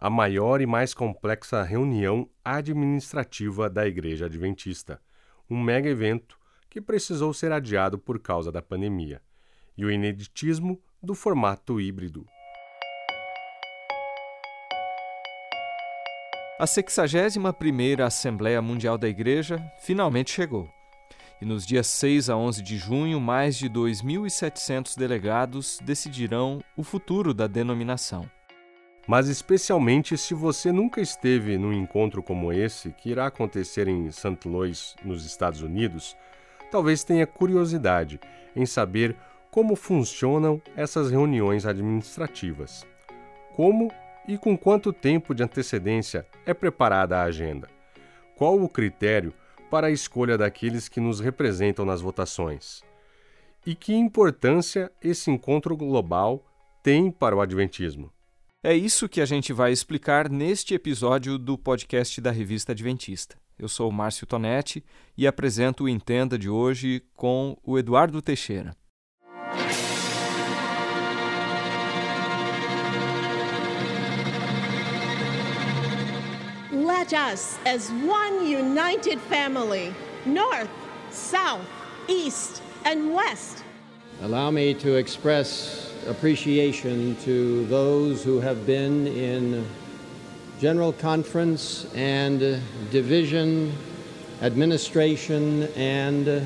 a maior e mais complexa reunião administrativa da Igreja Adventista, um mega evento que precisou ser adiado por causa da pandemia, e o ineditismo do formato híbrido. A 61ª Assembleia Mundial da Igreja finalmente chegou. E nos dias 6 a 11 de junho, mais de 2.700 delegados decidirão o futuro da denominação. Mas especialmente se você nunca esteve num encontro como esse, que irá acontecer em St. Louis, nos Estados Unidos, talvez tenha curiosidade em saber como funcionam essas reuniões administrativas. Como e com quanto tempo de antecedência é preparada a agenda? Qual o critério para a escolha daqueles que nos representam nas votações? E que importância esse encontro global tem para o Adventismo? É isso que a gente vai explicar neste episódio do podcast da Revista Adventista. Eu sou o Márcio Tonetti e apresento o Entenda de hoje com o Eduardo Teixeira. Let us, as one united family, north, south, east, and west, allow me to express appreciation to those who have been in general conference and division, administration, and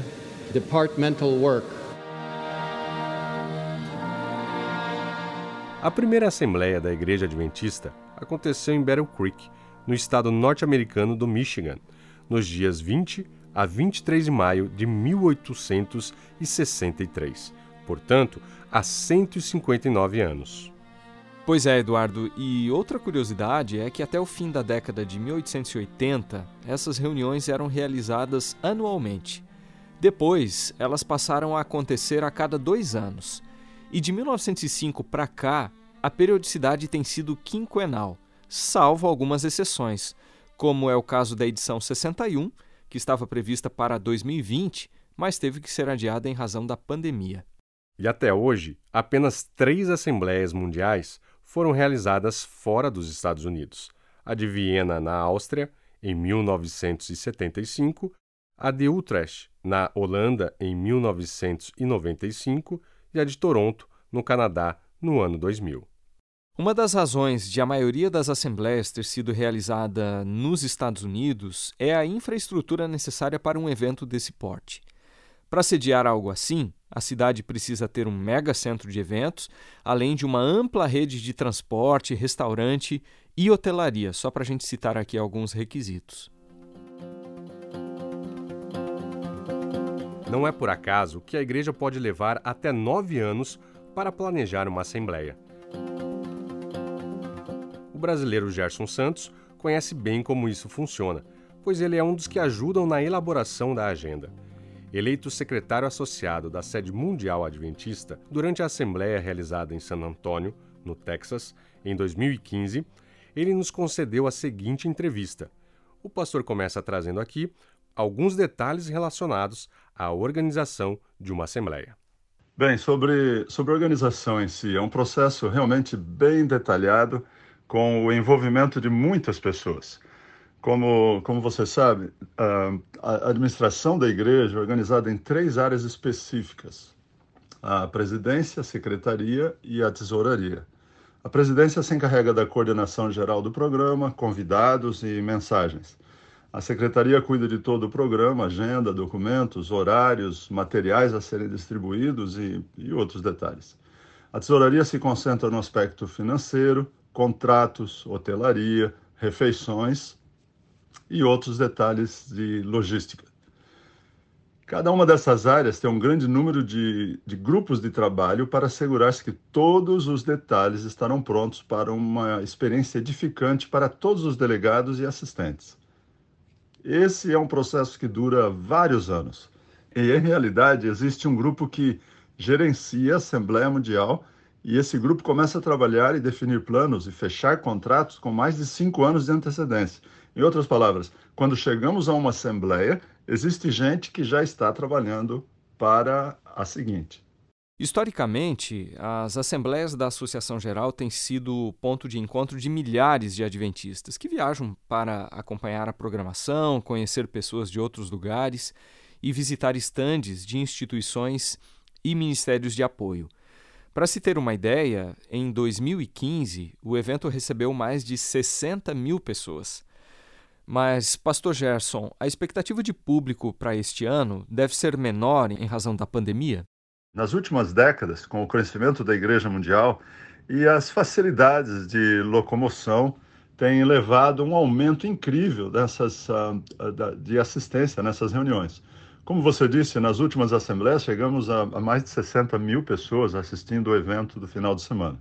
departmental work. A primeira Assembleia da Igreja Adventista aconteceu em Battle Creek, no estado norte-americano do Michigan, nos dias 20 a 23 de maio de 1863, portanto, há 159 anos. Pois é, Eduardo, e outra curiosidade é que até o fim da década de 1880, essas reuniões eram realizadas anualmente. Depois, elas passaram a acontecer a cada dois anos. E de 1905 para cá, a periodicidade tem sido quinquenal salvo algumas exceções, como é o caso da edição 61, que estava prevista para 2020, mas teve que ser adiada em razão da pandemia. E até hoje, apenas três assembleias mundiais foram realizadas fora dos Estados Unidos: a de Viena, na Áustria, em 1975, a de Utrecht, na Holanda, em 1995 e a de Toronto, no Canadá, no ano 2000. Uma das razões de a maioria das assembleias ter sido realizada nos Estados Unidos é a infraestrutura necessária para um evento desse porte. Para sediar algo assim, a cidade precisa ter um mega centro de eventos, além de uma ampla rede de transporte, restaurante e hotelaria, só para a gente citar aqui alguns requisitos. Não é por acaso que a igreja pode levar até nove anos para planejar uma assembleia brasileiro Gerson Santos conhece bem como isso funciona, pois ele é um dos que ajudam na elaboração da agenda. Eleito secretário associado da sede mundial adventista durante a assembleia realizada em San Antônio, no Texas, em 2015, ele nos concedeu a seguinte entrevista. O pastor começa trazendo aqui alguns detalhes relacionados à organização de uma assembleia. Bem, sobre, sobre a organização em si, é um processo realmente bem detalhado com o envolvimento de muitas pessoas. Como, como você sabe, a administração da igreja é organizada em três áreas específicas: a presidência, a secretaria e a tesouraria. A presidência se encarrega da coordenação geral do programa, convidados e mensagens. A secretaria cuida de todo o programa, agenda, documentos, horários, materiais a serem distribuídos e, e outros detalhes. A tesouraria se concentra no aspecto financeiro, contratos, hotelaria, refeições e outros detalhes de logística. Cada uma dessas áreas tem um grande número de, de grupos de trabalho para assegurar-se que todos os detalhes estarão prontos para uma experiência edificante para todos os delegados e assistentes. Esse é um processo que dura vários anos. E, em realidade, existe um grupo que gerencia a Assembleia Mundial e esse grupo começa a trabalhar e definir planos e fechar contratos com mais de cinco anos de antecedência. Em outras palavras, quando chegamos a uma assembleia, existe gente que já está trabalhando para a seguinte. Historicamente, as assembleias da Associação Geral têm sido ponto de encontro de milhares de adventistas que viajam para acompanhar a programação, conhecer pessoas de outros lugares e visitar estandes de instituições e ministérios de apoio. Para se ter uma ideia, em 2015 o evento recebeu mais de 60 mil pessoas. Mas, Pastor Gerson, a expectativa de público para este ano deve ser menor em razão da pandemia? Nas últimas décadas, com o crescimento da Igreja Mundial e as facilidades de locomoção, tem levado um aumento incrível dessas, uh, de assistência nessas reuniões. Como você disse, nas últimas assembleias chegamos a, a mais de 60 mil pessoas assistindo o evento do final de semana.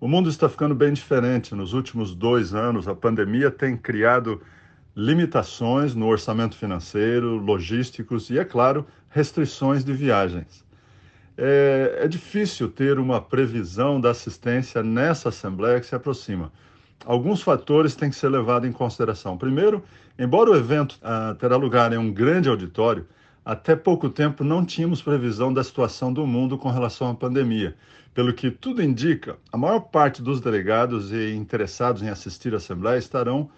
O mundo está ficando bem diferente. Nos últimos dois anos, a pandemia tem criado limitações no orçamento financeiro, logísticos e, é claro, restrições de viagens é, é difícil ter uma previsão da assistência nessa Assembleia que se aproxima. Alguns fatores têm que ser levados em consideração. Primeiro, embora o evento ah, terá lugar em um grande auditório, até pouco tempo não tínhamos previsão da situação do mundo com relação à pandemia. Pelo que tudo indica, a maior parte dos delegados e interessados em assistir à Assembleia estarão,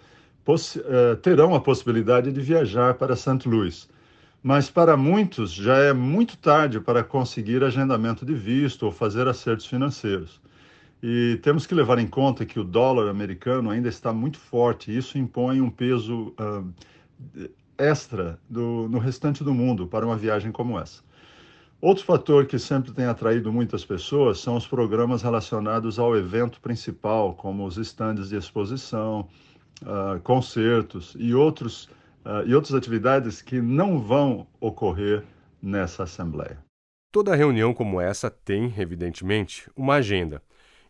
eh, terão a possibilidade de viajar para St. Louis mas para muitos já é muito tarde para conseguir agendamento de visto ou fazer acertos financeiros. E temos que levar em conta que o dólar americano ainda está muito forte, e isso impõe um peso uh, extra do, no restante do mundo para uma viagem como essa. Outro fator que sempre tem atraído muitas pessoas são os programas relacionados ao evento principal, como os estandes de exposição, uh, concertos e outros uh, e outras atividades que não vão ocorrer nessa Assembleia. Toda reunião como essa tem, evidentemente, uma agenda.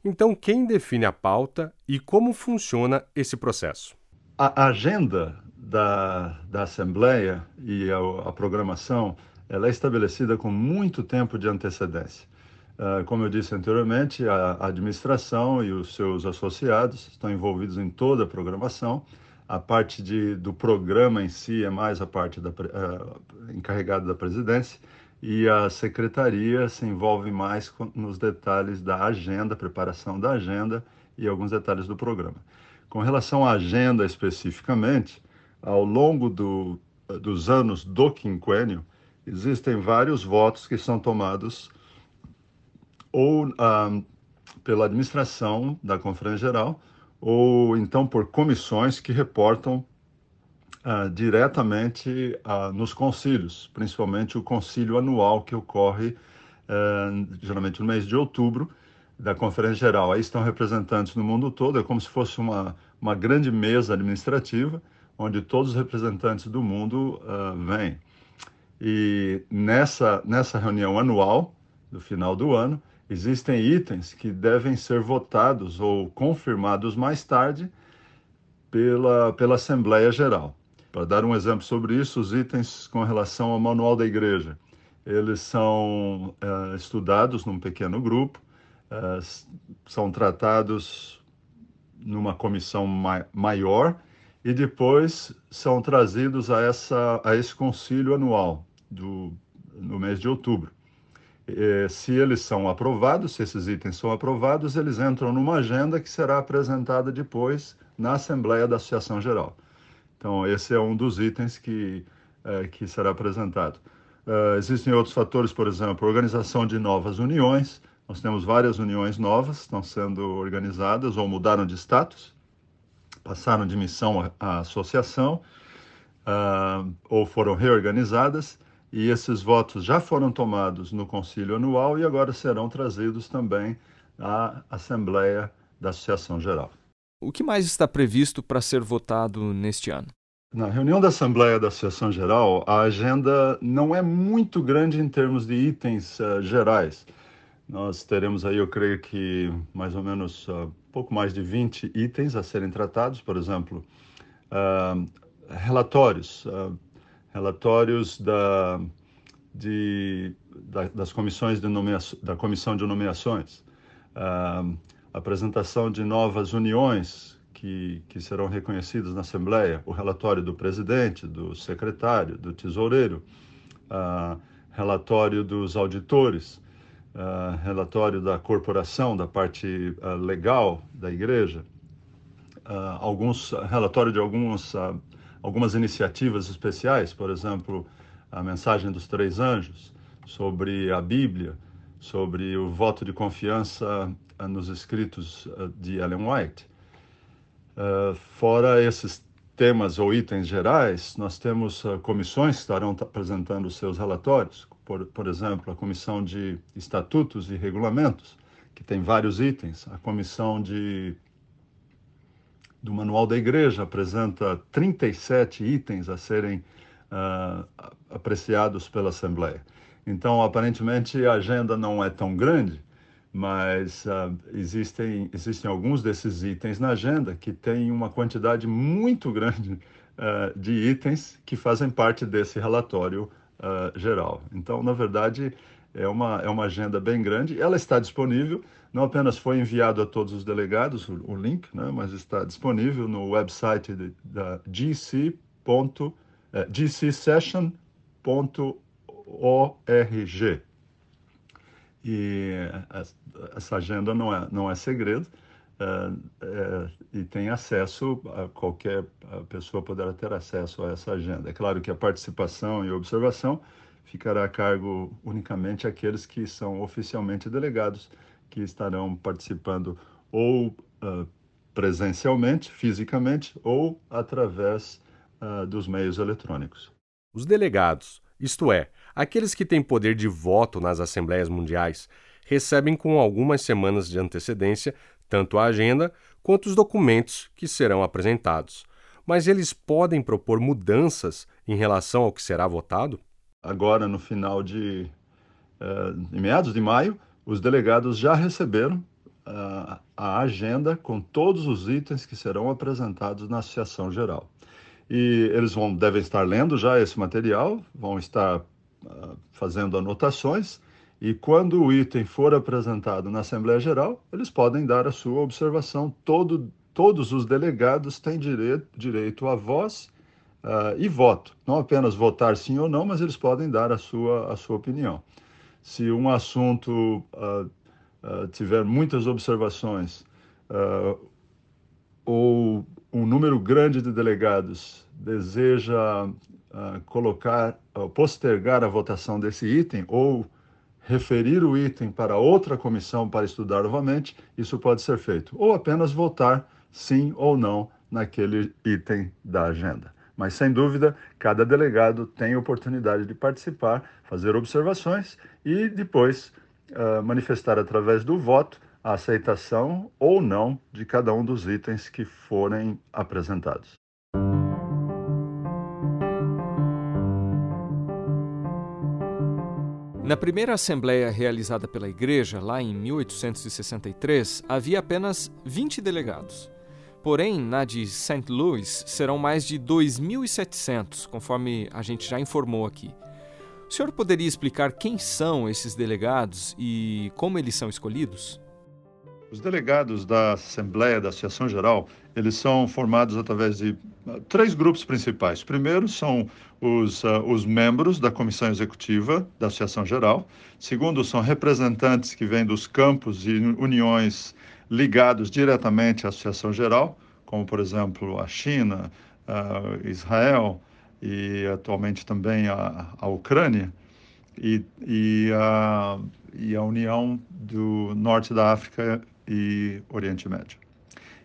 Então, quem define a pauta e como funciona esse processo? A agenda da, da Assembleia e a, a programação ela é estabelecida com muito tempo de antecedência. Uh, como eu disse anteriormente, a administração e os seus associados estão envolvidos em toda a programação a parte de, do programa em si é mais a parte da, uh, encarregada da presidência e a secretaria se envolve mais com, nos detalhes da agenda, preparação da agenda e alguns detalhes do programa. Com relação à agenda especificamente, ao longo do, dos anos do quinquênio, existem vários votos que são tomados ou uh, pela administração da Conferência Geral ou então por comissões que reportam uh, diretamente uh, nos concílios, principalmente o concílio anual que ocorre uh, geralmente no mês de outubro da Conferência Geral. Aí estão representantes no mundo todo, é como se fosse uma, uma grande mesa administrativa, onde todos os representantes do mundo vêm. E nessa, nessa reunião anual, do final do ano, Existem itens que devem ser votados ou confirmados mais tarde pela, pela Assembleia Geral. Para dar um exemplo sobre isso, os itens com relação ao Manual da Igreja. Eles são é, estudados num pequeno grupo, é, são tratados numa comissão ma maior e depois são trazidos a, essa, a esse concílio anual do, no mês de outubro. Eh, se eles são aprovados, se esses itens são aprovados, eles entram numa agenda que será apresentada depois na Assembleia da Associação Geral. Então, esse é um dos itens que, é, que será apresentado. Uh, existem outros fatores, por exemplo, organização de novas uniões. Nós temos várias uniões novas, estão sendo organizadas ou mudaram de status, passaram de missão à associação, uh, ou foram reorganizadas e esses votos já foram tomados no concílio anual e agora serão trazidos também à Assembleia da Associação Geral. O que mais está previsto para ser votado neste ano? Na reunião da Assembleia da Associação Geral, a agenda não é muito grande em termos de itens uh, gerais. Nós teremos aí, eu creio que, mais ou menos uh, pouco mais de 20 itens a serem tratados, por exemplo, uh, relatórios, relatórios da, de, da, das comissões de da comissão de nomeações, uh, apresentação de novas uniões que, que serão reconhecidas na Assembleia, o relatório do presidente, do secretário, do tesoureiro, relatório dos auditores, relatório da corporação, da parte uh, legal da igreja, alguns relatório de alguns, algumas iniciativas especiais, por exemplo, a mensagem dos três anjos, sobre a Bíblia, sobre o voto de confiança nos escritos de Ellen White. fora esses temas ou itens gerais, nós temos comissões que estarão apresentando seus relatórios, por, por exemplo, a Comissão de Estatutos e Regulamentos, que tem vários itens, a Comissão de do Manual da Igreja apresenta 37 itens a serem uh, apreciados pela Assembleia. Então, aparentemente, a agenda não é tão grande, mas uh, existem, existem alguns desses itens na agenda que têm uma quantidade muito grande uh, de itens que fazem parte desse relatório geral. Então, na verdade, é uma, é uma agenda bem grande. Ela está disponível, não apenas foi enviado a todos os delegados o, o link, né, mas está disponível no website de, da gc. Eh, gcsession.org. E essa agenda não é, não é segredo. Uh, uh, e tem acesso, a qualquer a pessoa poderá ter acesso a essa agenda. É claro que a participação e observação ficará a cargo unicamente aqueles que são oficialmente delegados, que estarão participando ou uh, presencialmente, fisicamente, ou através dos meios eletrônicos. Os delegados, isto é, aqueles que têm poder de voto nas Assembleias Mundiais, recebem com algumas semanas de antecedência tanto a agenda quanto os documentos que serão apresentados. Mas eles podem propor mudanças em relação ao que será votado? Agora, no final de. Uh, em meados de maio, os delegados já receberam uh, a agenda com todos os itens que serão apresentados na Associação Geral. E eles vão, devem estar lendo já esse material, vão estar uh, fazendo anotações e quando o item for apresentado na Assembleia Geral, eles podem dar a sua observação. Todo, todos os delegados têm direito, direito a voz uh, e voto. Não apenas votar sim ou não, mas eles podem dar a sua, a sua opinião. Se um assunto uh, uh, tiver muitas observações ou um número grande de delegados deseja colocar, postergar a votação desse item ou referir o item para outra comissão para estudar novamente, isso pode ser feito. Ou apenas votar sim ou não naquele item da agenda. Mas, sem dúvida, cada delegado tem oportunidade de participar, fazer observações e depois uh, manifestar através do voto a aceitação ou não de cada um dos itens que forem apresentados. Na primeira assembleia realizada pela Igreja, lá em 1863, havia apenas 20 delegados. Porém, na de St. Louis serão mais de 2.700, conforme a gente já informou aqui. O senhor poderia explicar quem são esses delegados e como eles são escolhidos? Os delegados da Assembleia da Associação Geral, eles são formados através de uh, três grupos principais. Primeiro são os, uh, os membros da Comissão Executiva da Associação Geral. Segundo, são representantes que vêm dos campos e uniões ligados diretamente à Associação Geral, como, por exemplo, a China, uh, Israel e atualmente também a, a Ucrânia. E, e, a, e a União do Norte da África e Oriente Médio.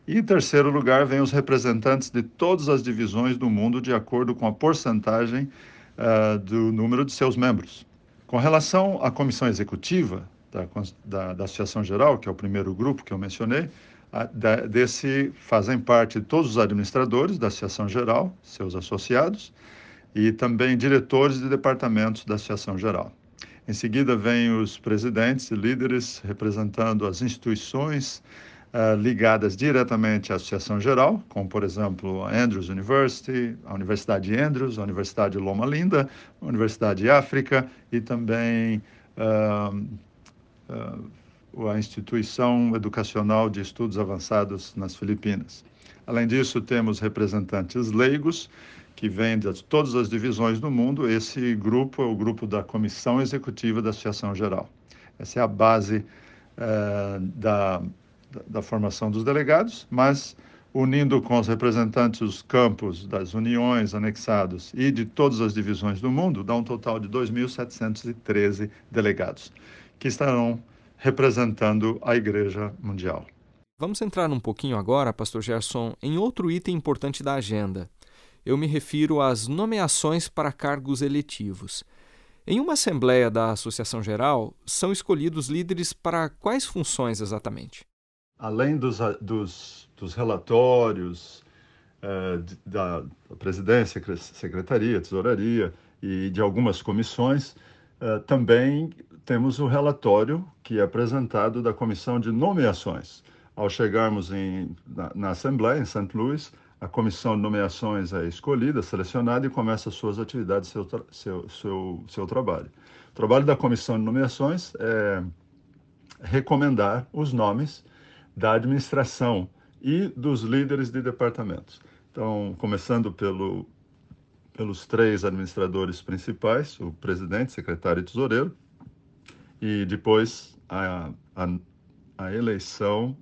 E em terceiro lugar, vem os representantes de todas as divisões do mundo, de acordo com a porcentagem uh, do número de seus membros. Com relação à comissão executiva da, da, da Associação Geral, que é o primeiro grupo que eu mencionei, a, da, desse fazem parte todos os administradores da Associação Geral, seus associados, e também diretores de departamentos da Associação Geral. Em seguida, vêm os presidentes e líderes representando as instituições uh, ligadas diretamente à Associação Geral, como, por exemplo, a Andrews University, a Universidade de Andrews, a Universidade de Loma Linda, a Universidade de África e também uh, a Instituição Educacional de Estudos Avançados nas Filipinas. Além disso, temos representantes leigos que vem de todas as divisões do mundo. Esse grupo é o grupo da Comissão Executiva da Associação Geral. Essa é a base da, da formação dos delegados, mas unindo com os representantes dos campos das uniões anexados e de todas as divisões do mundo, dá um total de 2.713 delegados, que estarão representando a Igreja Mundial. Vamos entrar um pouquinho agora, Pastor Gerson, em outro item importante da agenda. Eu me refiro às nomeações para cargos eletivos. Em uma assembleia da Associação Geral, são escolhidos líderes para quais funções exatamente? Além dos, dos, dos relatórios uh, da presidência, secretaria, tesouraria e de algumas comissões, uh, também temos o relatório que é apresentado da comissão de nomeações. Ao chegarmos em, na, na Assembleia, em St. Louis, a comissão de nomeações é escolhida, selecionada e começa suas atividades, seu, seu, seu, seu trabalho. O trabalho da comissão de nomeações é recomendar os nomes da administração e dos líderes de departamentos. Então, começando pelo, pelos três administradores principais, o presidente, secretário e tesoureiro, e depois a, a, a eleição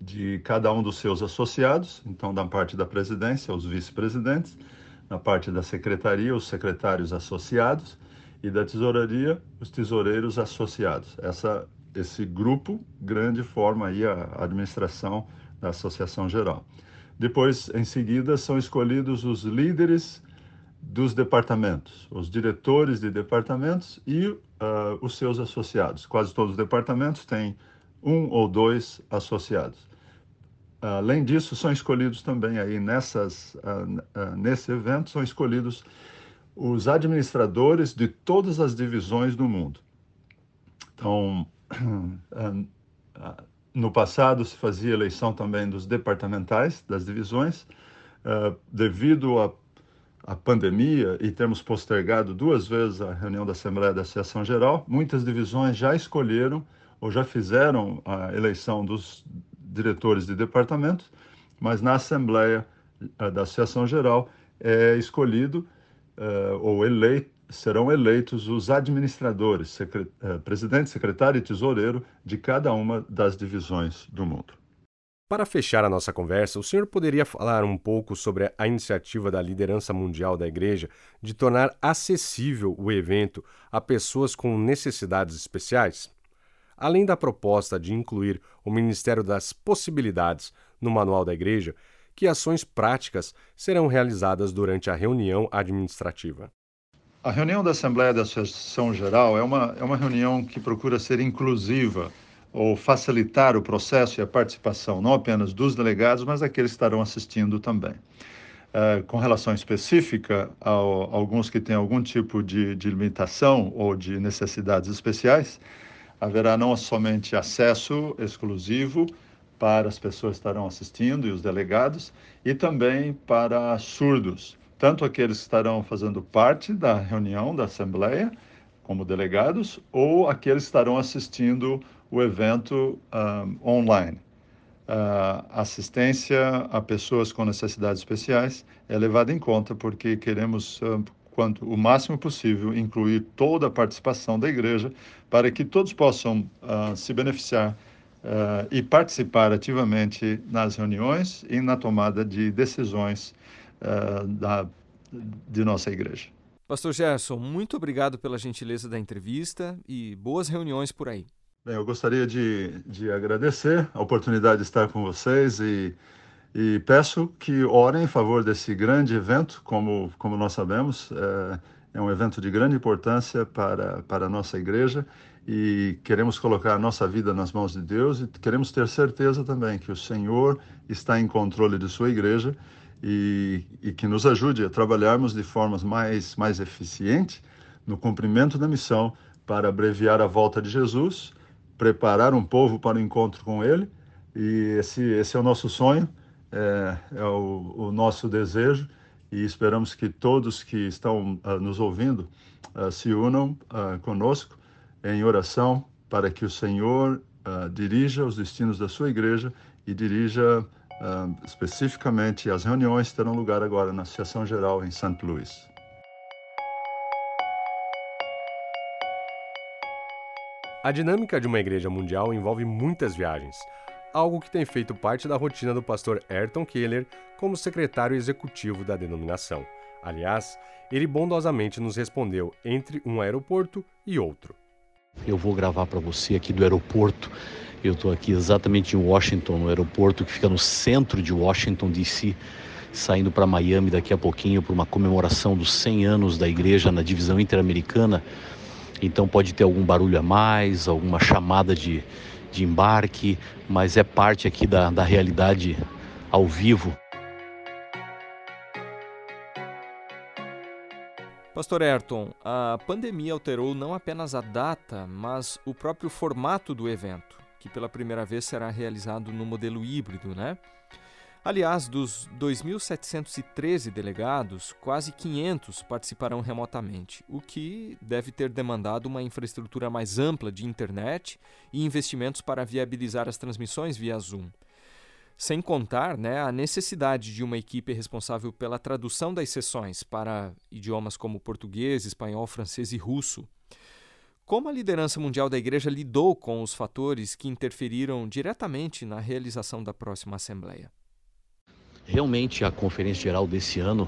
de cada um dos seus associados, então da parte da presidência, os vice-presidentes, na parte da secretaria, os secretários associados e da tesouraria, os tesoureiros associados. Essa esse grupo grande forma aí a administração da Associação Geral. Depois, em seguida, são escolhidos os líderes dos departamentos, os diretores de departamentos e uh, os seus associados. Quase todos os departamentos têm um ou dois associados. Além disso, são escolhidos também aí nessas, uh, nesse evento, são escolhidos os administradores de todas as divisões do mundo. Então, no passado se fazia eleição também dos departamentais, das divisões. devido à, à pandemia e termos postergado duas vezes a reunião da Assembleia da Associação Geral, muitas divisões já escolheram ou já fizeram a eleição dos diretores de departamentos, mas na Assembleia uh, da Associação Geral é escolhido uh, ou eleito, serão eleitos os administradores, secret, uh, presidente, secretário e tesoureiro de cada uma das divisões do mundo. Para fechar a nossa conversa, o senhor poderia falar um pouco sobre a iniciativa da liderança mundial da Igreja de tornar acessível o evento a pessoas com necessidades especiais? além da proposta de incluir o Ministério das Possibilidades no Manual da Igreja, que ações práticas serão realizadas durante a reunião administrativa. A reunião da Assembleia da Associação Geral é uma, é uma reunião que procura ser inclusiva ou facilitar o processo e a participação não apenas dos delegados, mas daqueles que estarão assistindo também. Uh, com relação específica a, alguns que têm algum tipo de, de limitação ou de necessidades especiais, haverá não somente acesso exclusivo para as pessoas que estarão assistindo e os delegados, e também para surdos, tanto aqueles que estarão fazendo parte da reunião da Assembleia, como delegados, ou aqueles que estarão assistindo o evento um, online. Uh, assistência a pessoas com necessidades especiais é levada em conta porque queremos uh, quanto o máximo possível, incluir toda a participação da igreja para que todos possam uh, se beneficiar e participar ativamente nas reuniões e na tomada de decisões da, de nossa igreja. Pastor Gerson, muito obrigado pela gentileza da entrevista e boas reuniões por aí. Bem, eu gostaria de, de agradecer a oportunidade de estar com vocês e e peço que orem em favor desse grande evento, como, como nós sabemos, é, é um evento de grande importância para, para a nossa igreja e queremos colocar a nossa vida nas mãos de Deus e queremos ter certeza também que o Senhor está em controle de sua igreja e, e que nos ajude a trabalharmos de formas mais, mais eficientes no cumprimento da missão para abreviar a volta de Jesus, preparar um povo para o encontro com Ele e esse, esse é o nosso sonho é, é o, o, nosso desejo e esperamos que todos que estão uh, nos ouvindo uh, se unam uh, conosco em oração para que o Senhor dirija os destinos da sua igreja e dirija especificamente as reuniões que terão lugar agora na Associação Geral em St. Louis. A dinâmica de uma igreja mundial envolve muitas viagens, algo que tem feito parte da rotina do pastor Ayrton Keller como secretário executivo da denominação. Aliás, ele bondosamente nos respondeu entre um aeroporto e outro. Eu vou gravar para você aqui do aeroporto. Eu estou aqui exatamente em Washington, no aeroporto que fica no centro de Washington, D.C., saindo para Miami daqui a pouquinho para uma comemoração dos 100 anos da igreja na divisão interamericana. Então pode ter algum barulho a mais, alguma chamada de, de embarque, mas é parte aqui da, da realidade ao vivo. Pastor Ayrton, a pandemia alterou não apenas a data, mas o próprio formato do evento, que pela primeira vez será realizado no modelo híbrido, né? Aliás, dos 2.713 delegados, quase 500 participarão remotamente, o que deve ter demandado uma infraestrutura mais ampla de internet e investimentos para viabilizar as transmissões via Zoom. Sem contar né, a necessidade de uma equipe responsável pela tradução das sessões para idiomas como português, espanhol, francês e russo. Como a liderança mundial da Igreja lidou com os fatores que interferiram diretamente na realização da próxima Assembleia? Realmente a Conferência Geral desse ano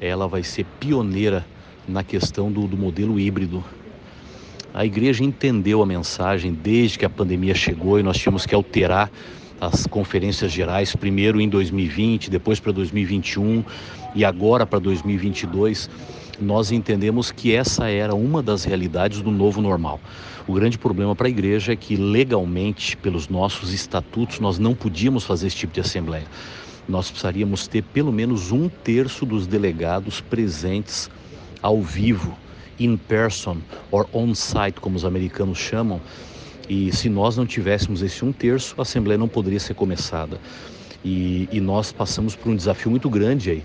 ela vai ser pioneira na questão do, do modelo híbrido. A igreja entendeu a mensagem desde que a pandemia chegou e nós tínhamos que alterar as conferências gerais, primeiro em 2020, depois para 2021 e agora para 2022, nós entendemos que essa era uma das realidades do novo normal. O grande problema para a igreja é que legalmente, pelos nossos estatutos, nós não podíamos fazer esse tipo de assembleia nós precisaríamos ter pelo menos um terço dos delegados presentes ao vivo, in person or on site, como os americanos chamam. E se nós não tivéssemos esse um terço, a Assembleia não poderia ser começada. E, e nós passamos por um desafio muito grande aí,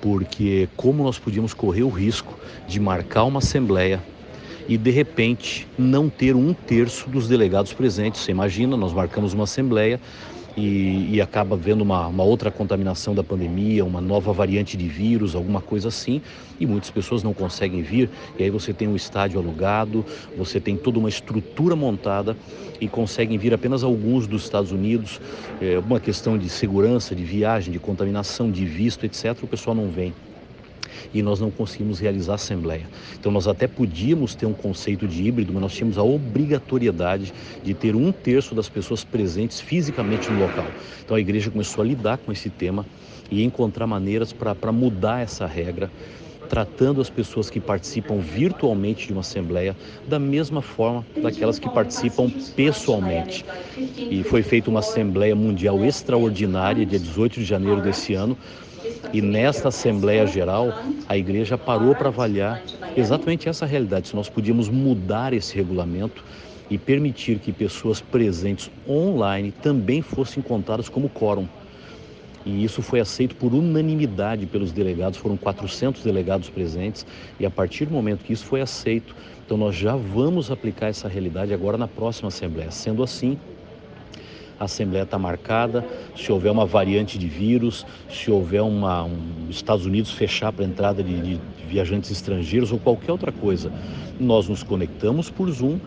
porque como nós podíamos correr o risco de marcar uma Assembleia e de repente não ter um terço dos delegados presentes. Você imagina, nós marcamos uma Assembleia e, e acaba vendo uma, uma, outra contaminação da pandemia, uma nova variante de vírus, alguma coisa assim, e muitas pessoas não conseguem vir. E aí você tem um estádio alugado, você tem toda uma estrutura montada e conseguem vir apenas alguns dos Estados Unidos. É uma questão de segurança, de viagem, de contaminação, de visto, etc. O pessoal não vem e nós não conseguimos realizar a assembleia. Então nós até podíamos ter um conceito de híbrido, mas nós tínhamos a obrigatoriedade de ter um terço das pessoas presentes fisicamente no local. Então a igreja começou a lidar com esse tema e encontrar maneiras para mudar essa regra tratando as pessoas que participam virtualmente de uma assembleia da mesma forma daquelas que participam pessoalmente. E foi feita uma assembleia mundial extraordinária dia 18 de janeiro desse ano, e nesta Assembleia Geral, a igreja parou para avaliar exatamente essa realidade, se nós podíamos mudar esse regulamento e permitir que pessoas presentes online também fossem contadas como quórum. E isso foi aceito por unanimidade pelos delegados, foram 400 delegados presentes, e a partir do momento que isso foi aceito, então nós já vamos aplicar essa realidade agora na próxima Assembleia. Sendo assim, a Assembleia está marcada. Se houver uma variante de vírus, se houver uma, um Estados Unidos fechar para a entrada de, de, viajantes estrangeiros ou qualquer outra coisa, nós nos conectamos por Zoom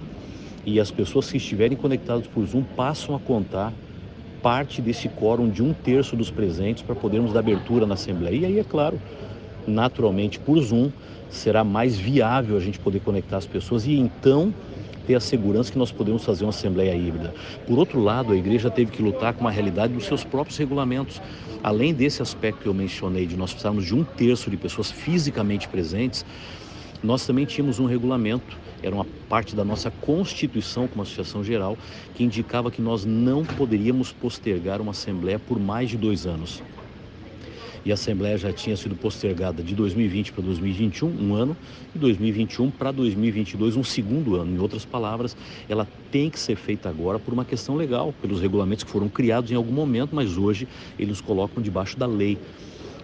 e as pessoas que estiverem conectadas por Zoom passam a contar parte desse quórum de um terço dos presentes para podermos dar abertura na Assembleia. E aí, é claro, naturalmente por Zoom será mais viável a gente poder conectar as pessoas e então ter a segurança que nós podemos fazer uma assembleia híbrida. Por outro lado, a igreja teve que lutar com a realidade dos seus próprios regulamentos. Além desse aspecto que eu mencionei, de nós precisarmos de um terço de pessoas fisicamente presentes, nós também tínhamos um regulamento, era uma parte da nossa Constituição como Associação Geral, que indicava que nós não poderíamos postergar uma assembleia por mais de dois anos e a Assembleia já tinha sido postergada de 2020 para 2021, um ano, e 2021 para 2022, um segundo ano. Em outras palavras, ela tem que ser feita agora por uma questão legal, pelos regulamentos que foram criados em algum momento, mas hoje eles colocam debaixo da lei.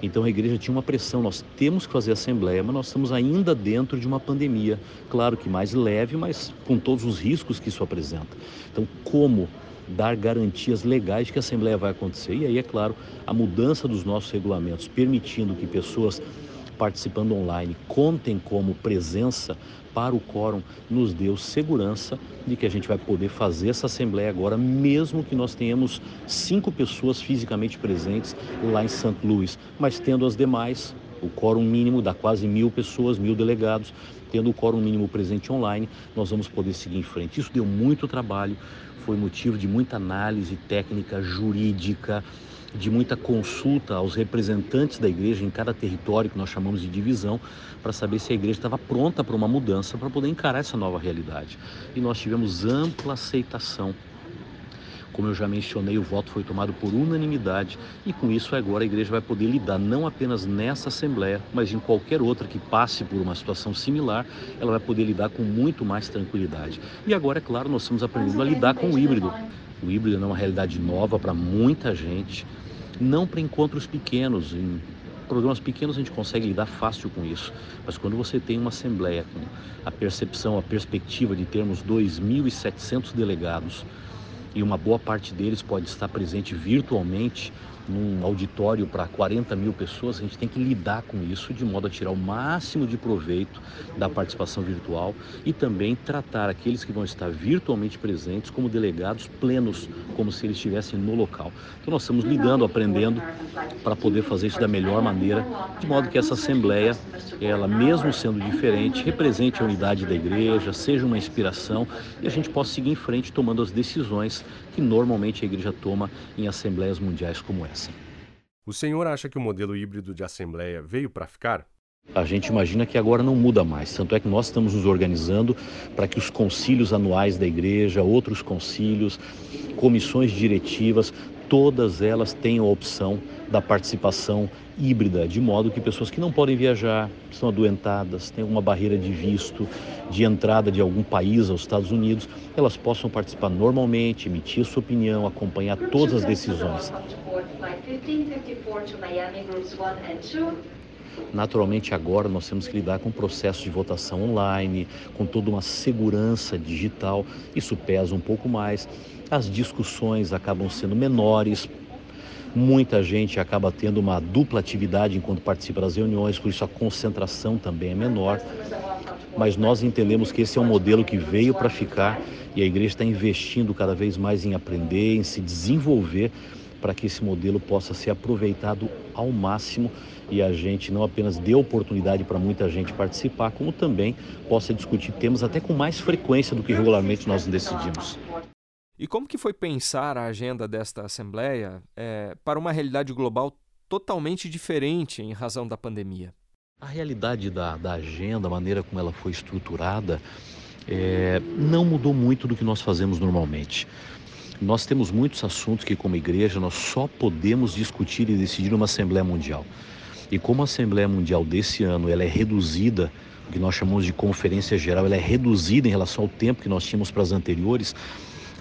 Então a igreja tinha uma pressão, nós temos que fazer assembleia, mas nós estamos ainda dentro de uma pandemia, claro que mais leve, mas com todos os riscos que isso apresenta. Então, como dar garantias legais de que a Assembleia vai acontecer. E aí, é claro, a mudança dos nossos regulamentos, permitindo que pessoas participando online contem como presença para o quórum nos deu segurança de que a gente vai poder fazer essa assembleia agora, mesmo que nós tenhamos cinco pessoas fisicamente presentes lá em St. Louis, mas tendo as demais, o quórum mínimo dá quase mil pessoas, mil delegados, tendo o quórum mínimo presente online, nós vamos poder seguir em frente. Isso deu muito trabalho, foi motivo de muita análise técnica, jurídica, de muita consulta aos representantes da igreja em cada território que nós chamamos de divisão, para saber se a igreja estava pronta para uma mudança, para poder encarar essa nova realidade. E nós tivemos ampla aceitação. Como eu já mencionei, o voto foi tomado por unanimidade e com isso agora a igreja vai poder lidar não apenas nessa assembleia, mas em qualquer outra que passe por uma situação similar, ela vai poder lidar com muito mais tranquilidade. E agora, é claro, nós estamos aprendendo a lidar com o híbrido. O híbrido é uma realidade nova para muita gente não para encontros pequenos. Em programas pequenos a gente consegue lidar fácil com isso, mas quando você tem uma assembleia com a percepção, a perspectiva de termos 2.700 delegados e uma boa parte deles pode estar presente virtualmente, num auditório para 40 mil pessoas, a gente tem que lidar com isso de modo a tirar o máximo de proveito da participação virtual e também tratar aqueles que vão estar virtualmente presentes como delegados plenos, como se eles estivessem no local. Então nós estamos lidando, aprendendo para poder fazer isso da melhor maneira, de modo que essa assembleia, ela mesmo sendo diferente, represente a unidade da igreja, seja uma inspiração e a gente possa seguir em frente tomando as decisões que normalmente a igreja toma em assembleias mundiais como essa. O senhor acha que o modelo híbrido de assembleia veio para ficar? A gente imagina que agora não muda mais, tanto é que nós estamos nos organizando para que os concílios anuais da igreja, outros concílios, comissões diretivas, todas elas tenham a opção da participação híbrida, de modo que pessoas que não podem viajar, estão adoentadas, têm alguma barreira de visto, de entrada de algum país aos Estados Unidos, elas possam participar normalmente, emitir sua opinião, acompanhar todas as decisões. Naturalmente, agora nós temos que lidar com o processo de votação online, com toda uma segurança digital. Isso pesa um pouco mais. As discussões acabam sendo menores. Muita gente acaba tendo uma dupla atividade enquanto participa das reuniões, por isso a concentração também é menor. Mas nós entendemos que esse é um modelo que veio para ficar e a igreja está investindo cada vez mais em aprender, em se desenvolver para que esse modelo possa ser aproveitado ao máximo e a gente não apenas dê oportunidade para muita gente participar, como também possa discutir temas até com mais frequência do que regularmente nós decidimos. E como que foi pensar a agenda desta Assembleia é, para uma realidade global totalmente diferente em razão da pandemia? A realidade da, da agenda, a maneira como ela foi estruturada, é, não mudou muito do que nós fazemos normalmente. Nós temos muitos assuntos que, como igreja, nós só podemos discutir e decidir numa Assembleia Mundial. E como a Assembleia Mundial desse ano ela é reduzida, o que nós chamamos de conferência geral, ela é reduzida em relação ao tempo que nós tínhamos para as anteriores,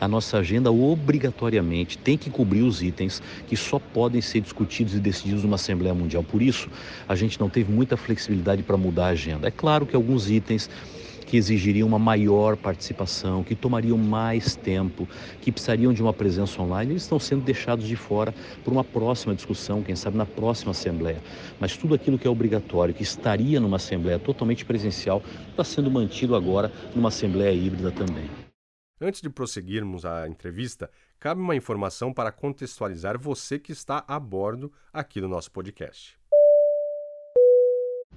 a nossa agenda obrigatoriamente tem que cobrir os itens que só podem ser discutidos e decididos numa Assembleia Mundial. Por isso, a gente não teve muita flexibilidade para mudar a agenda. É claro que alguns itens que exigiriam uma maior participação, que tomariam mais tempo, que precisariam de uma presença online, eles estão sendo deixados de fora por uma próxima discussão, quem sabe na próxima Assembleia. Mas tudo aquilo que é obrigatório, que estaria numa Assembleia totalmente presencial, está sendo mantido agora numa Assembleia híbrida também. Antes de prosseguirmos a entrevista, cabe uma informação para contextualizar você que está a bordo aqui do nosso podcast.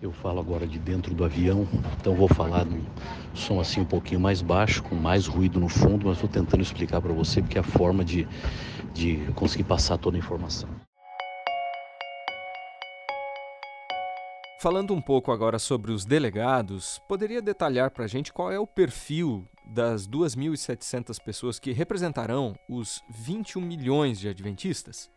Eu falo agora de dentro do avião, então vou falar num som assim um pouquinho mais baixo, com mais ruído no fundo, mas estou tentando explicar para você porque é a forma de, de conseguir passar toda a informação. Falando um pouco agora sobre os delegados, poderia detalhar para a gente qual é o perfil das 2.700 pessoas que representarão os 21 milhões de adventistas?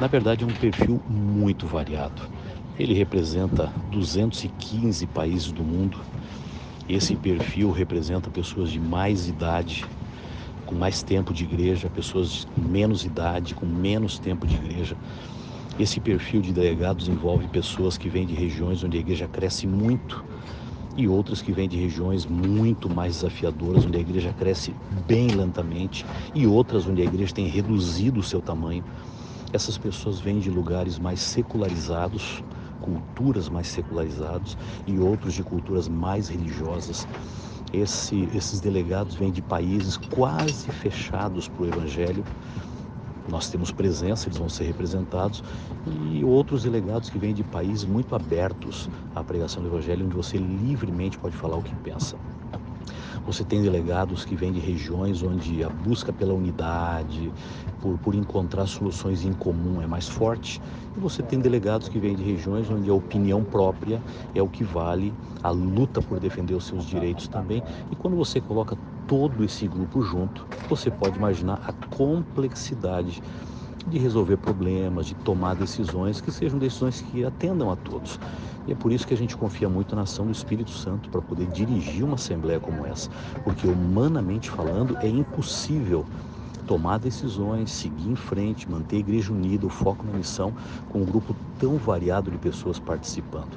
Na verdade, é um perfil muito variado. Ele representa 215 países do mundo. Esse perfil representa pessoas de mais idade, com mais tempo de igreja, pessoas de menos idade, com menos tempo de igreja. Esse perfil de delegados envolve pessoas que vêm de regiões onde a igreja cresce muito e outras que vêm de regiões muito mais desafiadoras, onde a igreja cresce bem lentamente, e outras onde a igreja tem reduzido o seu tamanho. Essas pessoas vêm de lugares mais secularizados, culturas mais secularizados e outros de culturas mais religiosas. Esse, esses delegados vêm de países quase fechados para o Evangelho. Nós temos presença, eles vão ser representados, e outros delegados que vêm de países muito abertos à pregação do Evangelho, onde você livremente pode falar o que pensa. Você tem delegados que vêm de regiões onde a busca pela unidade, por, por encontrar soluções em comum é mais forte. E você tem delegados que vêm de regiões onde a opinião própria é o que vale, a luta por defender os seus direitos também. E quando você coloca todo esse grupo junto, você pode imaginar a complexidade de resolver problemas, de tomar decisões que sejam decisões que atendam a todos. E é por isso que a gente confia muito na ação do Espírito Santo para poder dirigir uma assembleia como essa, porque humanamente falando é impossível tomar decisões, seguir em frente, manter a igreja unida, o foco na missão, com um grupo tão variado de pessoas participando.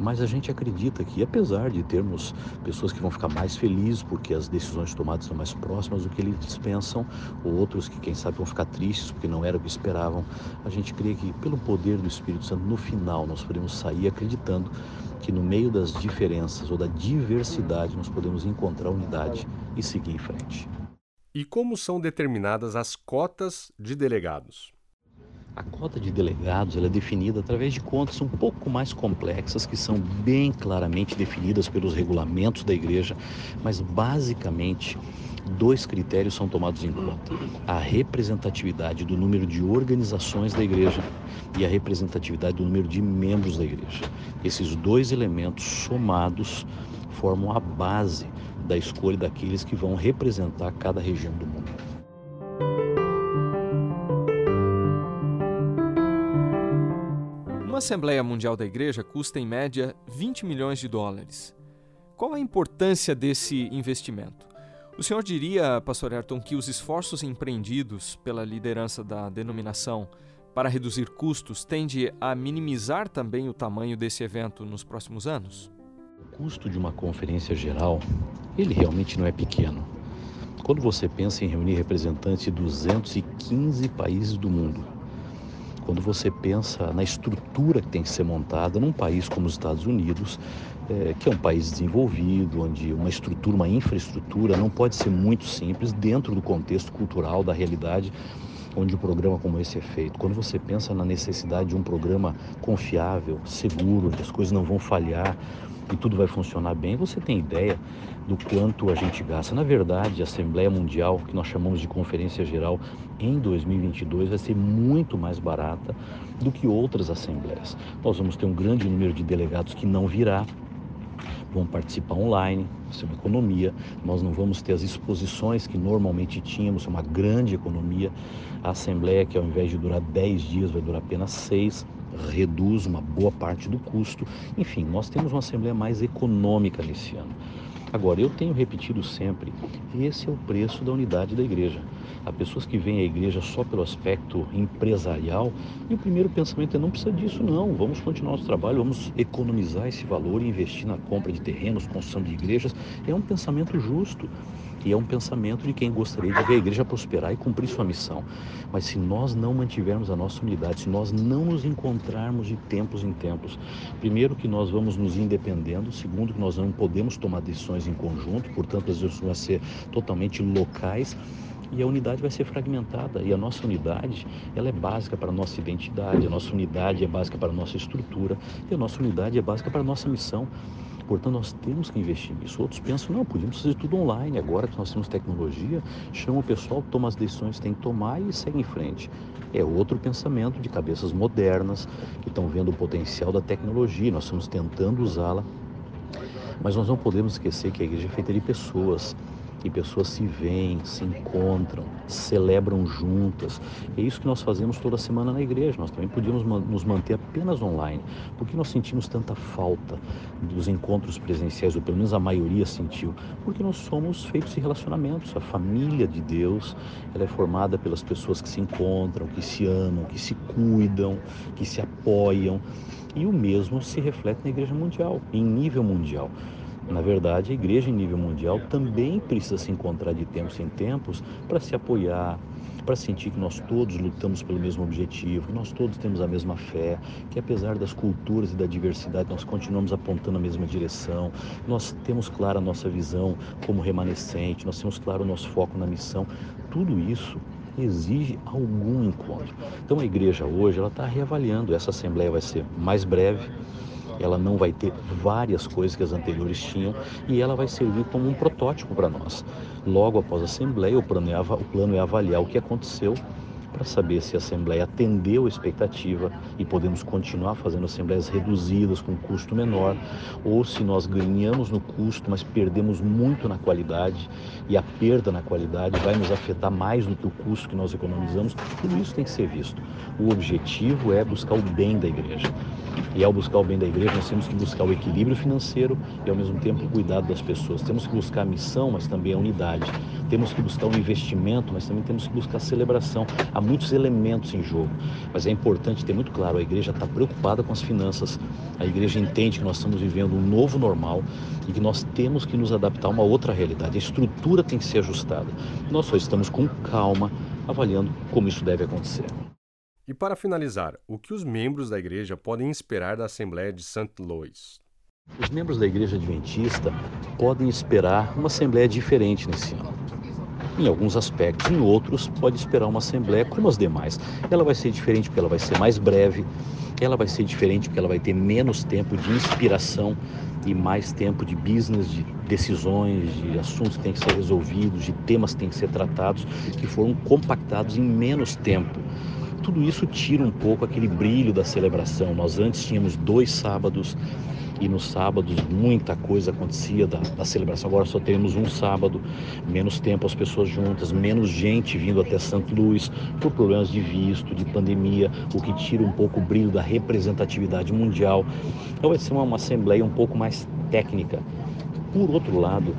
Mas a gente acredita que, apesar de termos pessoas que vão ficar mais felizes porque as decisões tomadas são mais próximas do que eles pensam, ou outros que, quem sabe, vão ficar tristes porque não era o que esperavam, a gente crê que, pelo poder do Espírito Santo, no final nós podemos sair acreditando que, no meio das diferenças ou da diversidade, nós podemos encontrar unidade e seguir em frente. E como são determinadas as cotas de delegados? A cota de delegados é definida através de contas um pouco mais complexas, que são bem claramente definidas pelos regulamentos da igreja, mas basicamente dois critérios são tomados em conta: a representatividade do número de organizações da igreja e a representatividade do número de membros da igreja. Esses dois elementos somados formam a base da escolha daqueles que vão representar cada região do mundo. Assembleia Mundial da Igreja custa em média 20 milhões de dólares. Qual a importância desse investimento? O senhor diria, pastor Ayrton, que os esforços empreendidos pela liderança da denominação para reduzir custos tende a minimizar também o tamanho desse evento nos próximos anos? O custo de uma conferência geral, ele realmente não é pequeno. Quando você pensa em reunir representantes de 215 países do mundo, quando você pensa na estrutura que tem que ser montada num país como os Estados Unidos, é, que é um país desenvolvido, onde uma estrutura, uma infraestrutura não pode ser muito simples dentro do contexto cultural, da realidade onde um programa como esse é feito. Quando você pensa na necessidade de um programa confiável, seguro, onde as coisas não vão falhar, e tudo vai funcionar bem, você tem ideia do quanto a gente gasta. Na verdade, a Assembleia Mundial, que nós chamamos de Conferência Geral, em 2022 vai ser muito mais barata do que outras assembleias. Nós vamos ter um grande número de delegados que não virá, vão participar online, isso é uma economia. Nós não vamos ter as exposições que normalmente tínhamos, é uma grande economia. A Assembleia, que ao invés de durar 10 dias, vai durar apenas 6 reduz uma boa parte do custo. Enfim, nós temos uma Assembleia mais econômica nesse ano. Agora, eu tenho repetido sempre, esse é o preço da unidade da igreja. Há pessoas que veem a igreja só pelo aspecto empresarial e o primeiro pensamento é não precisa disso não, vamos continuar nosso trabalho, vamos economizar esse valor e investir na compra de terrenos, construção de igrejas. É um pensamento justo e é um pensamento de quem gostaria de ver a igreja prosperar e cumprir sua missão. Mas se nós não mantivermos a nossa unidade, se nós não nos encontrarmos de tempos em tempos, primeiro que nós vamos nos independendo, segundo que nós não podemos tomar decisões em conjunto, portanto as decisões vão ser totalmente locais e a unidade vai ser fragmentada. E a nossa unidade, ela é básica para a nossa identidade, a nossa unidade é básica para a nossa estrutura e a nossa unidade é básica para a nossa missão. Portanto, nós temos que investir nisso. Outros pensam, não, podíamos fazer tudo online. Agora que nós temos tecnologia, chama o pessoal, toma as decisões que tem que tomar e segue em frente. É outro pensamento de cabeças modernas que estão vendo o potencial da tecnologia. Nós estamos tentando usá-la. Mas nós não podemos esquecer que a igreja é feita de pessoas e pessoas se veem, se encontram, celebram juntas. É isso que nós fazemos toda semana na igreja. Nós também podíamos nos manter apenas online. Por que nós sentimos tanta falta dos encontros presenciais, ou pelo menos a maioria sentiu? Porque nós somos feitos de relacionamentos. A família de Deus ela é formada pelas pessoas que se encontram, que se amam, que se cuidam, que se apoiam. E o mesmo se reflete na igreja mundial, em nível mundial Na verdade, a igreja em nível mundial também precisa se encontrar de tempos em tempos para se apoiar, para sentir que nós todos lutamos pelo mesmo objetivo, nós todos temos a mesma fé, que apesar das culturas e da diversidade, nós continuamos apontando a mesma direção, nós temos clara a nossa visão como remanescente, nós temos claro o nosso foco na missão. Tudo isso exige algum encontro. Então a igreja hoje ela está reavaliando. Essa assembleia vai ser mais breve, ela não vai ter várias coisas que as anteriores tinham e ela vai servir como um protótipo para nós. Logo após a Assembleia, o plano, é, o plano é avaliar o que aconteceu para saber se a Assembleia atendeu a expectativa e podemos continuar fazendo assembleias reduzidas com custo menor, ou se nós ganhamos no custo, mas perdemos muito na qualidade e a perda na qualidade vai nos afetar mais do que o custo que nós economizamos. Tudo isso tem que ser visto. O objetivo é buscar o bem da igreja. E ao buscar o bem da igreja, nós temos que buscar o equilíbrio financeiro e, ao mesmo tempo, o cuidado das pessoas. Temos que buscar a missão, mas também a unidade. Temos que buscar o investimento, mas também temos que buscar a celebração. Há muitos elementos em jogo, mas é importante ter muito claro: a igreja está preocupada com as finanças, a igreja entende que nós estamos vivendo um novo normal e que nós temos que nos adaptar a uma outra realidade. A estrutura tem que ser ajustada. Nós só estamos com calma avaliando como isso deve acontecer. E para finalizar, o que os membros da igreja podem esperar da Assembleia de St. Louis? Os membros da Igreja Adventista podem esperar uma Assembleia diferente nesse ano. Em alguns aspectos, em outros, pode esperar uma Assembleia como as demais. Ela vai ser diferente porque ela vai ser mais breve, ela vai ser diferente porque ela vai ter menos tempo de inspiração e mais tempo de business, de decisões, de assuntos que têm que ser resolvidos, de temas que têm que ser tratados, que foram compactados em menos tempo tudo isso tira um pouco aquele brilho da celebração. Nós antes tínhamos dois sábados e nos sábados muita coisa acontecia da, da, celebração. Agora só temos um sábado, menos tempo as pessoas juntas, menos gente vindo até Santo Luís por problemas de visto, de pandemia, o que tira um pouco o brilho da representatividade mundial. Então vai ser uma, uma assembleia um pouco mais técnica. Por outro lado,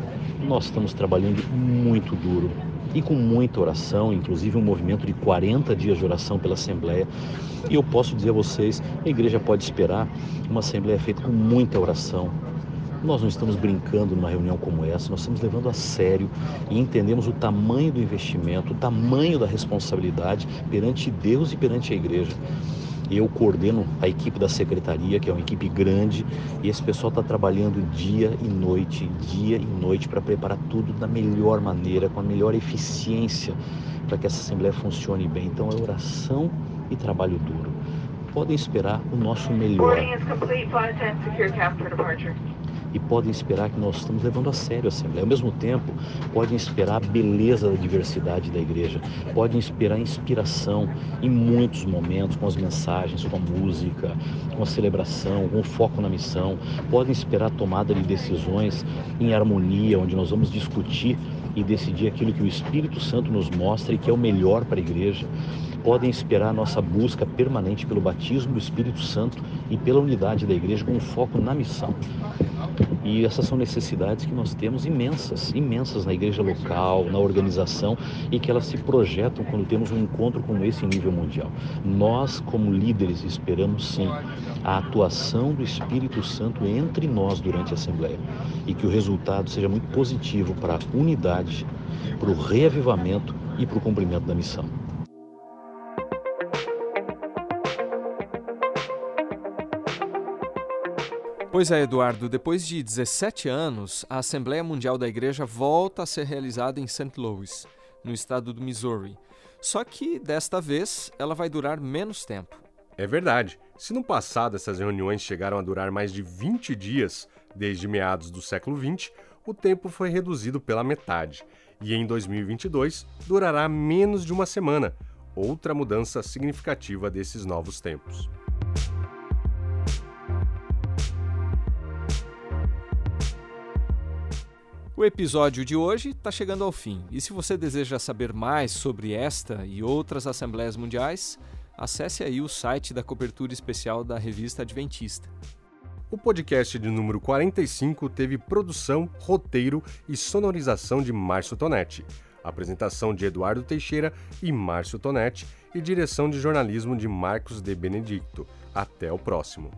nós estamos trabalhando muito duro e com muita oração, inclusive um movimento de 40 dias de oração pela Assembleia. E eu posso dizer a vocês, a igreja pode esperar uma Assembleia feita com muita oração. Nós não estamos brincando numa reunião como essa, nós estamos levando a sério e entendemos o tamanho do investimento, o tamanho da responsabilidade perante Deus e perante a igreja. Eu coordeno a equipe da secretaria, que é uma equipe grande, e esse pessoal está trabalhando dia e noite, dia e noite, para preparar tudo da melhor maneira, com a melhor eficiência, para que essa Assembleia funcione bem. Então é oração e trabalho duro. Podem esperar o nosso melhor e podem esperar que nós estamos levando a sério a Assembleia. Ao mesmo tempo, podem esperar a beleza da diversidade da igreja, podem esperar inspiração em muitos momentos, com as mensagens, com a música, com a celebração, com o foco na missão, podem esperar a tomada de decisões em harmonia, onde nós vamos discutir e decidir aquilo que o Espírito Santo nos mostra e que é o melhor para a igreja podem esperar a nossa busca permanente pelo batismo do Espírito Santo e pela unidade da igreja com foco na missão. E essas são necessidades que nós temos imensas, imensas na igreja local, na organização e que elas se projetam quando temos um encontro como esse em nível mundial. Nós, como líderes, esperamos sim a atuação do Espírito Santo entre nós durante a Assembleia e que o resultado seja muito positivo para a unidade, para o reavivamento e para o cumprimento da missão. Pois é, Eduardo, depois de 17 anos, a Assembleia Mundial da Igreja volta a ser realizada em St. Louis, no estado do Missouri. Só que desta vez ela vai durar menos tempo. É verdade. Se no passado essas reuniões chegaram a durar mais de 20 dias, desde meados do século XX, o tempo foi reduzido pela metade. E em 2022 durará menos de uma semana, outra mudança significativa desses novos tempos. O episódio de hoje está chegando ao fim, e se você deseja saber mais sobre esta e outras Assembleias Mundiais, acesse aí o site da cobertura especial da revista Adventista. O podcast de número 45 teve produção, roteiro e sonorização de Márcio Tonetti, apresentação de Eduardo Teixeira e Márcio Tonetti e direção de jornalismo de Marcos de Benedicto. Até o próximo.